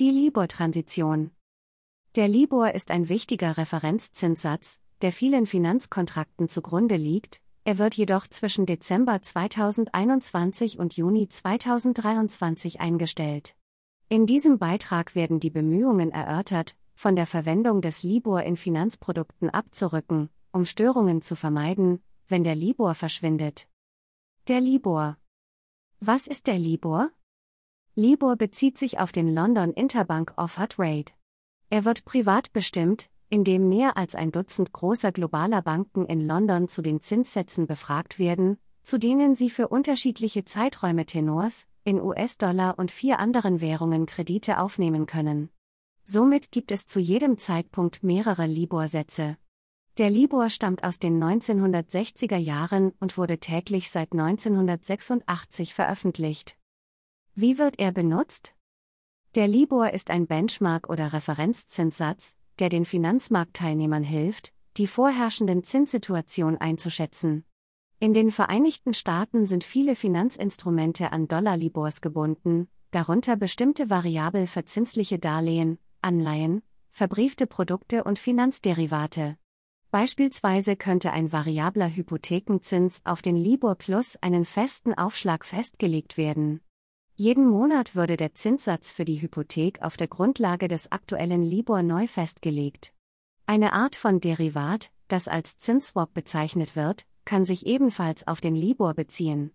Die Libor-Transition. Der Libor ist ein wichtiger Referenzzinssatz, der vielen Finanzkontrakten zugrunde liegt, er wird jedoch zwischen Dezember 2021 und Juni 2023 eingestellt. In diesem Beitrag werden die Bemühungen erörtert, von der Verwendung des Libor in Finanzprodukten abzurücken, um Störungen zu vermeiden, wenn der Libor verschwindet. Der Libor. Was ist der Libor? Libor bezieht sich auf den London Interbank Offered Rate. Er wird privat bestimmt, indem mehr als ein Dutzend großer globaler Banken in London zu den Zinssätzen befragt werden, zu denen sie für unterschiedliche Zeiträume Tenors, in US-Dollar und vier anderen Währungen Kredite aufnehmen können. Somit gibt es zu jedem Zeitpunkt mehrere Libor-Sätze. Der Libor stammt aus den 1960er Jahren und wurde täglich seit 1986 veröffentlicht. Wie wird er benutzt? Der Libor ist ein Benchmark- oder Referenzzinssatz, der den Finanzmarktteilnehmern hilft, die vorherrschenden Zinssituation einzuschätzen. In den Vereinigten Staaten sind viele Finanzinstrumente an Dollar-Libors gebunden, darunter bestimmte variabel verzinsliche Darlehen, Anleihen, verbriefte Produkte und Finanzderivate. Beispielsweise könnte ein variabler Hypothekenzins auf den Libor Plus einen festen Aufschlag festgelegt werden. Jeden Monat würde der Zinssatz für die Hypothek auf der Grundlage des aktuellen Libor neu festgelegt. Eine Art von Derivat, das als Zinsswap bezeichnet wird, kann sich ebenfalls auf den Libor beziehen.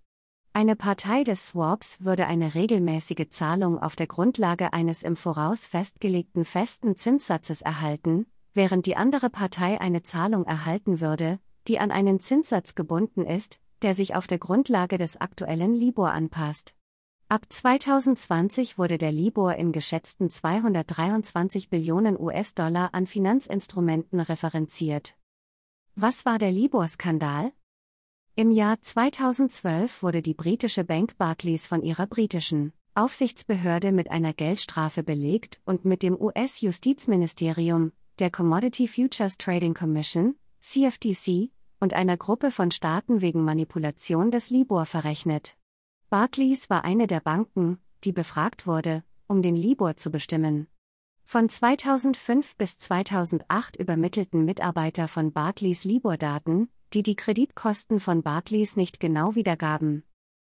Eine Partei des Swaps würde eine regelmäßige Zahlung auf der Grundlage eines im Voraus festgelegten festen Zinssatzes erhalten, während die andere Partei eine Zahlung erhalten würde, die an einen Zinssatz gebunden ist, der sich auf der Grundlage des aktuellen Libor anpasst. Ab 2020 wurde der Libor in geschätzten 223 Billionen US-Dollar an Finanzinstrumenten referenziert. Was war der Libor-Skandal? Im Jahr 2012 wurde die britische Bank Barclays von ihrer britischen Aufsichtsbehörde mit einer Geldstrafe belegt und mit dem US-Justizministerium, der Commodity Futures Trading Commission, CFTC, und einer Gruppe von Staaten wegen Manipulation des Libor verrechnet. Barclays war eine der Banken, die befragt wurde, um den Libor zu bestimmen. Von 2005 bis 2008 übermittelten Mitarbeiter von Barclays Libor-Daten, die die Kreditkosten von Barclays nicht genau wiedergaben.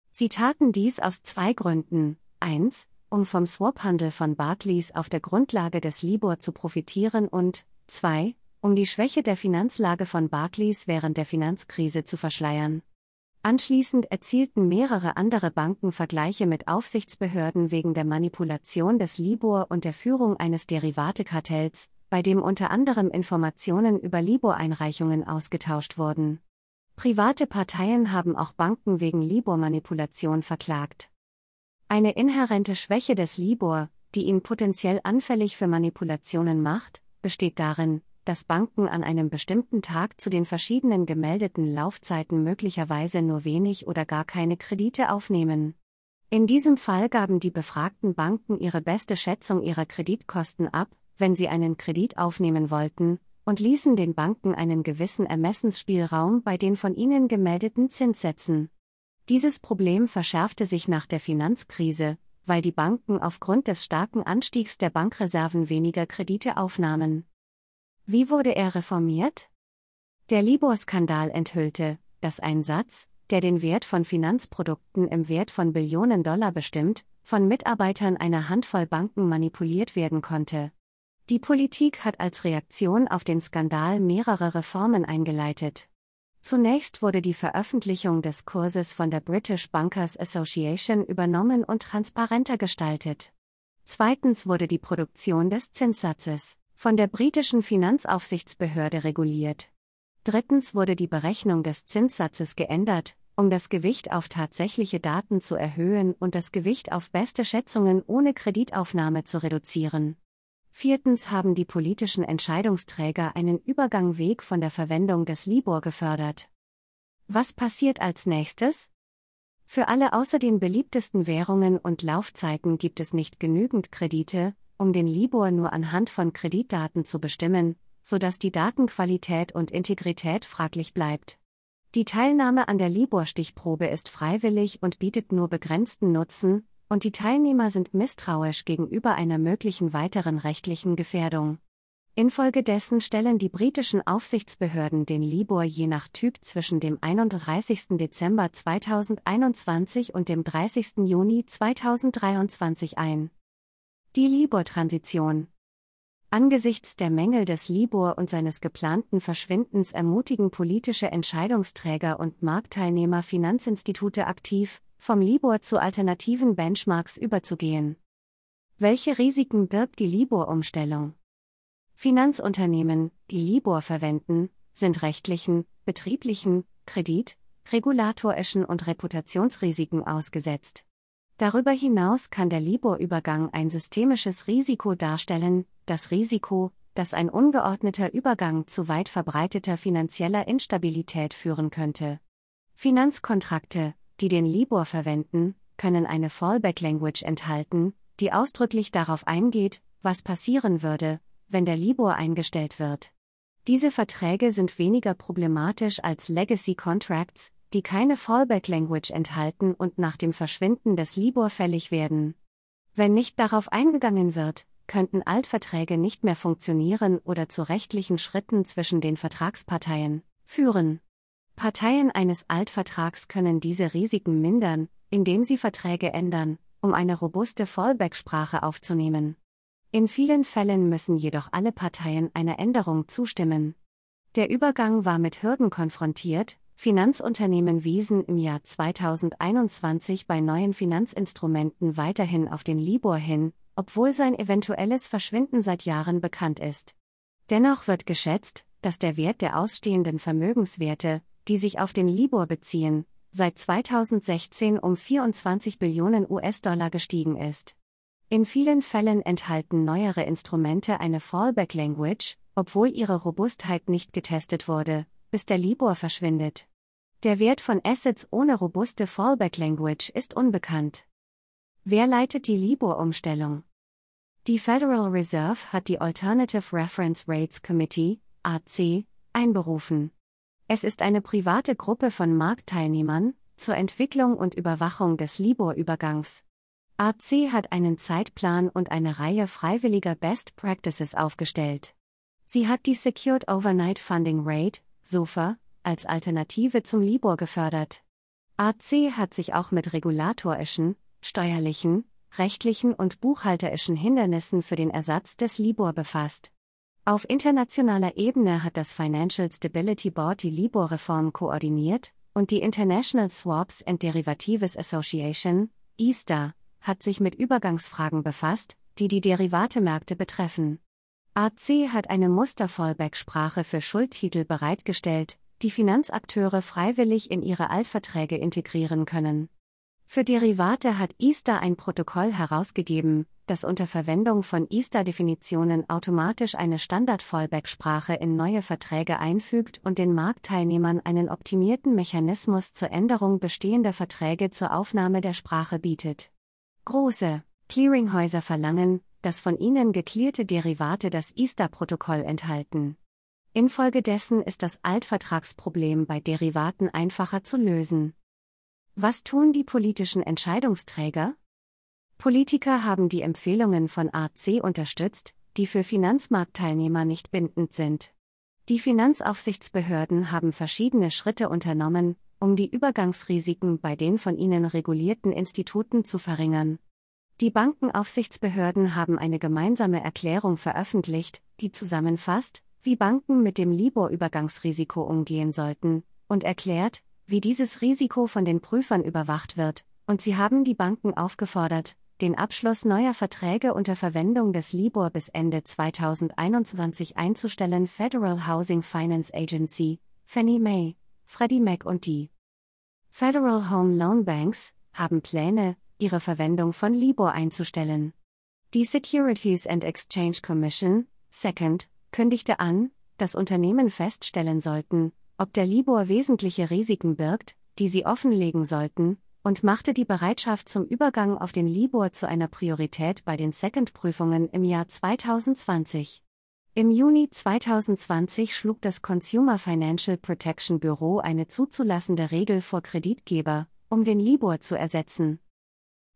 Sie taten dies aus zwei Gründen. 1. Um vom Swap-Handel von Barclays auf der Grundlage des Libor zu profitieren und 2. Um die Schwäche der Finanzlage von Barclays während der Finanzkrise zu verschleiern. Anschließend erzielten mehrere andere Banken Vergleiche mit Aufsichtsbehörden wegen der Manipulation des Libor und der Führung eines Derivatekartells, bei dem unter anderem Informationen über Libor-Einreichungen ausgetauscht wurden. Private Parteien haben auch Banken wegen Libor-Manipulation verklagt. Eine inhärente Schwäche des Libor, die ihn potenziell anfällig für Manipulationen macht, besteht darin, dass Banken an einem bestimmten Tag zu den verschiedenen gemeldeten Laufzeiten möglicherweise nur wenig oder gar keine Kredite aufnehmen. In diesem Fall gaben die befragten Banken ihre beste Schätzung ihrer Kreditkosten ab, wenn sie einen Kredit aufnehmen wollten, und ließen den Banken einen gewissen Ermessensspielraum bei den von ihnen gemeldeten Zinssätzen. Dieses Problem verschärfte sich nach der Finanzkrise, weil die Banken aufgrund des starken Anstiegs der Bankreserven weniger Kredite aufnahmen. Wie wurde er reformiert? Der Libor-Skandal enthüllte, dass ein Satz, der den Wert von Finanzprodukten im Wert von Billionen Dollar bestimmt, von Mitarbeitern einer Handvoll Banken manipuliert werden konnte. Die Politik hat als Reaktion auf den Skandal mehrere Reformen eingeleitet. Zunächst wurde die Veröffentlichung des Kurses von der British Bankers Association übernommen und transparenter gestaltet. Zweitens wurde die Produktion des Zinssatzes von der britischen Finanzaufsichtsbehörde reguliert. Drittens wurde die Berechnung des Zinssatzes geändert, um das Gewicht auf tatsächliche Daten zu erhöhen und das Gewicht auf beste Schätzungen ohne Kreditaufnahme zu reduzieren. Viertens haben die politischen Entscheidungsträger einen Übergangweg von der Verwendung des Libor gefördert. Was passiert als nächstes? Für alle außer den beliebtesten Währungen und Laufzeiten gibt es nicht genügend Kredite, um den Libor nur anhand von Kreditdaten zu bestimmen, sodass die Datenqualität und Integrität fraglich bleibt. Die Teilnahme an der Libor-Stichprobe ist freiwillig und bietet nur begrenzten Nutzen, und die Teilnehmer sind misstrauisch gegenüber einer möglichen weiteren rechtlichen Gefährdung. Infolgedessen stellen die britischen Aufsichtsbehörden den Libor je nach Typ zwischen dem 31. Dezember 2021 und dem 30. Juni 2023 ein. Die Libor-Transition. Angesichts der Mängel des Libor und seines geplanten Verschwindens ermutigen politische Entscheidungsträger und Marktteilnehmer Finanzinstitute aktiv, vom Libor zu alternativen Benchmarks überzugehen. Welche Risiken birgt die Libor-Umstellung? Finanzunternehmen, die Libor verwenden, sind rechtlichen, betrieblichen, Kredit, regulatorischen und Reputationsrisiken ausgesetzt. Darüber hinaus kann der Libor-Übergang ein systemisches Risiko darstellen, das Risiko, dass ein ungeordneter Übergang zu weit verbreiteter finanzieller Instabilität führen könnte. Finanzkontrakte, die den Libor verwenden, können eine Fallback-Language enthalten, die ausdrücklich darauf eingeht, was passieren würde, wenn der Libor eingestellt wird. Diese Verträge sind weniger problematisch als Legacy Contracts, die keine Fallback Language enthalten und nach dem Verschwinden des Libor fällig werden. Wenn nicht darauf eingegangen wird, könnten Altverträge nicht mehr funktionieren oder zu rechtlichen Schritten zwischen den Vertragsparteien führen. Parteien eines Altvertrags können diese Risiken mindern, indem sie Verträge ändern, um eine robuste Fallback-Sprache aufzunehmen. In vielen Fällen müssen jedoch alle Parteien einer Änderung zustimmen. Der Übergang war mit Hürden konfrontiert, Finanzunternehmen wiesen im Jahr 2021 bei neuen Finanzinstrumenten weiterhin auf den Libor hin, obwohl sein eventuelles Verschwinden seit Jahren bekannt ist. Dennoch wird geschätzt, dass der Wert der ausstehenden Vermögenswerte, die sich auf den Libor beziehen, seit 2016 um 24 Billionen US-Dollar gestiegen ist. In vielen Fällen enthalten neuere Instrumente eine Fallback Language, obwohl ihre Robustheit nicht getestet wurde, bis der Libor verschwindet. Der Wert von Assets ohne robuste Fallback Language ist unbekannt. Wer leitet die Libor-Umstellung? Die Federal Reserve hat die Alternative Reference Rates Committee, AC, einberufen. Es ist eine private Gruppe von Marktteilnehmern zur Entwicklung und Überwachung des Libor-Übergangs. AC hat einen Zeitplan und eine Reihe freiwilliger Best Practices aufgestellt. Sie hat die Secured Overnight Funding Rate, SOFA, als Alternative zum Libor gefördert. AC hat sich auch mit regulatorischen, steuerlichen, rechtlichen und buchhalterischen Hindernissen für den Ersatz des Libor befasst. Auf internationaler Ebene hat das Financial Stability Board die Libor-Reform koordiniert und die International Swaps and Derivatives Association, ISTA, hat sich mit Übergangsfragen befasst, die die Derivatemärkte betreffen. AC hat eine Musterfallback-Sprache für Schuldtitel bereitgestellt, die Finanzakteure freiwillig in ihre Altverträge integrieren können. Für Derivate hat ISTA ein Protokoll herausgegeben, das unter Verwendung von ISTA-Definitionen automatisch eine Standard-Fallback-Sprache in neue Verträge einfügt und den Marktteilnehmern einen optimierten Mechanismus zur Änderung bestehender Verträge zur Aufnahme der Sprache bietet. Große Clearinghäuser verlangen, dass von ihnen geklärt Derivate das ISTA-Protokoll enthalten. Infolgedessen ist das Altvertragsproblem bei Derivaten einfacher zu lösen. Was tun die politischen Entscheidungsträger? Politiker haben die Empfehlungen von AC unterstützt, die für Finanzmarktteilnehmer nicht bindend sind. Die Finanzaufsichtsbehörden haben verschiedene Schritte unternommen, um die Übergangsrisiken bei den von ihnen regulierten Instituten zu verringern. Die Bankenaufsichtsbehörden haben eine gemeinsame Erklärung veröffentlicht, die zusammenfasst, wie Banken mit dem Libor-Übergangsrisiko umgehen sollten, und erklärt, wie dieses Risiko von den Prüfern überwacht wird, und sie haben die Banken aufgefordert, den Abschluss neuer Verträge unter Verwendung des Libor bis Ende 2021 einzustellen. Federal Housing Finance Agency, Fannie Mae, Freddie Mac und die Federal Home Loan Banks haben Pläne, ihre Verwendung von Libor einzustellen. Die Securities and Exchange Commission, SECOND, kündigte an, dass Unternehmen feststellen sollten, ob der Libor wesentliche Risiken birgt, die sie offenlegen sollten, und machte die Bereitschaft zum Übergang auf den Libor zu einer Priorität bei den Second-Prüfungen im Jahr 2020. Im Juni 2020 schlug das Consumer Financial Protection Bureau eine zuzulassende Regel vor Kreditgeber, um den Libor zu ersetzen.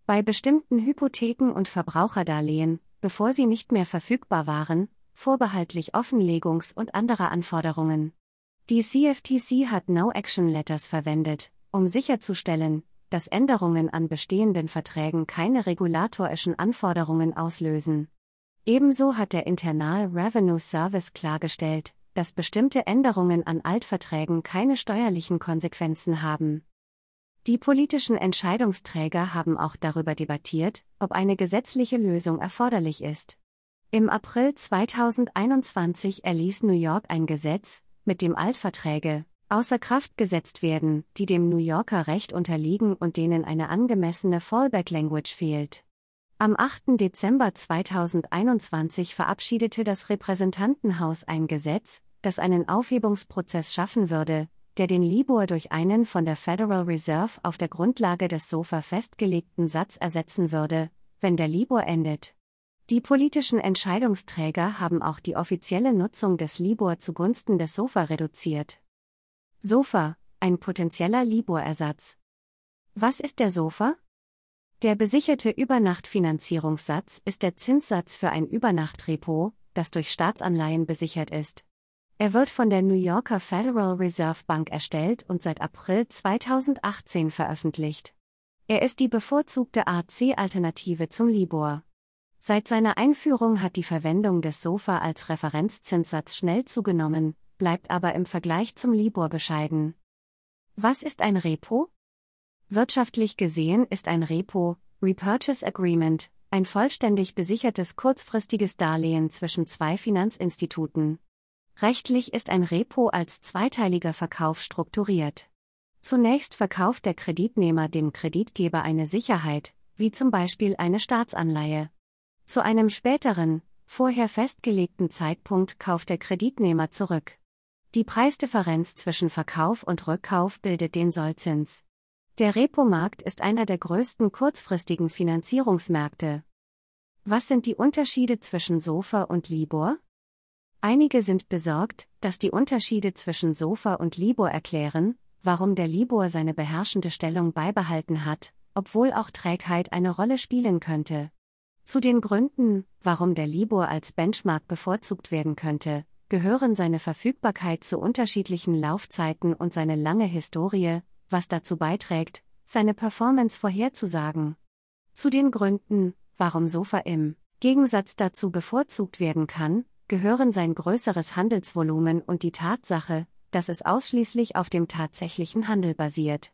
Bei bestimmten Hypotheken und Verbraucherdarlehen, bevor sie nicht mehr verfügbar waren, vorbehaltlich Offenlegungs- und anderer Anforderungen. Die CFTC hat No-Action-Letters verwendet, um sicherzustellen, dass Änderungen an bestehenden Verträgen keine regulatorischen Anforderungen auslösen. Ebenso hat der Internal Revenue Service klargestellt, dass bestimmte Änderungen an Altverträgen keine steuerlichen Konsequenzen haben. Die politischen Entscheidungsträger haben auch darüber debattiert, ob eine gesetzliche Lösung erforderlich ist. Im April 2021 erließ New York ein Gesetz, mit dem Altverträge außer Kraft gesetzt werden, die dem New Yorker Recht unterliegen und denen eine angemessene Fallback-Language fehlt. Am 8. Dezember 2021 verabschiedete das Repräsentantenhaus ein Gesetz, das einen Aufhebungsprozess schaffen würde, der den Libor durch einen von der Federal Reserve auf der Grundlage des SOFA festgelegten Satz ersetzen würde, wenn der Libor endet. Die politischen Entscheidungsträger haben auch die offizielle Nutzung des Libor zugunsten des SOFA reduziert. SOFA, ein potenzieller Libor-Ersatz. Was ist der SOFA? Der besicherte Übernachtfinanzierungssatz ist der Zinssatz für ein Übernachtrepo, das durch Staatsanleihen besichert ist. Er wird von der New Yorker Federal Reserve Bank erstellt und seit April 2018 veröffentlicht. Er ist die bevorzugte AC-Alternative zum Libor. Seit seiner Einführung hat die Verwendung des SOFA als Referenzzinssatz schnell zugenommen, bleibt aber im Vergleich zum Libor bescheiden. Was ist ein Repo? Wirtschaftlich gesehen ist ein Repo, Repurchase Agreement, ein vollständig besichertes kurzfristiges Darlehen zwischen zwei Finanzinstituten. Rechtlich ist ein Repo als zweiteiliger Verkauf strukturiert. Zunächst verkauft der Kreditnehmer dem Kreditgeber eine Sicherheit, wie zum Beispiel eine Staatsanleihe. Zu einem späteren, vorher festgelegten Zeitpunkt kauft der Kreditnehmer zurück. Die Preisdifferenz zwischen Verkauf und Rückkauf bildet den Sollzins. Der Repo-Markt ist einer der größten kurzfristigen Finanzierungsmärkte. Was sind die Unterschiede zwischen Sofa und Libor? Einige sind besorgt, dass die Unterschiede zwischen Sofa und Libor erklären, warum der Libor seine beherrschende Stellung beibehalten hat, obwohl auch Trägheit eine Rolle spielen könnte. Zu den Gründen, warum der Libor als Benchmark bevorzugt werden könnte, gehören seine Verfügbarkeit zu unterschiedlichen Laufzeiten und seine lange Historie, was dazu beiträgt, seine Performance vorherzusagen. Zu den Gründen, warum Sofa im Gegensatz dazu bevorzugt werden kann, gehören sein größeres Handelsvolumen und die Tatsache, dass es ausschließlich auf dem tatsächlichen Handel basiert.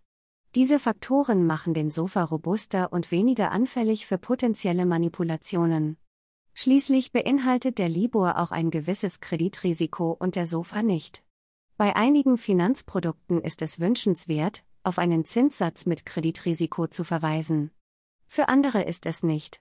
Diese Faktoren machen den Sofa robuster und weniger anfällig für potenzielle Manipulationen. Schließlich beinhaltet der Libor auch ein gewisses Kreditrisiko und der Sofa nicht. Bei einigen Finanzprodukten ist es wünschenswert, auf einen Zinssatz mit Kreditrisiko zu verweisen. Für andere ist es nicht.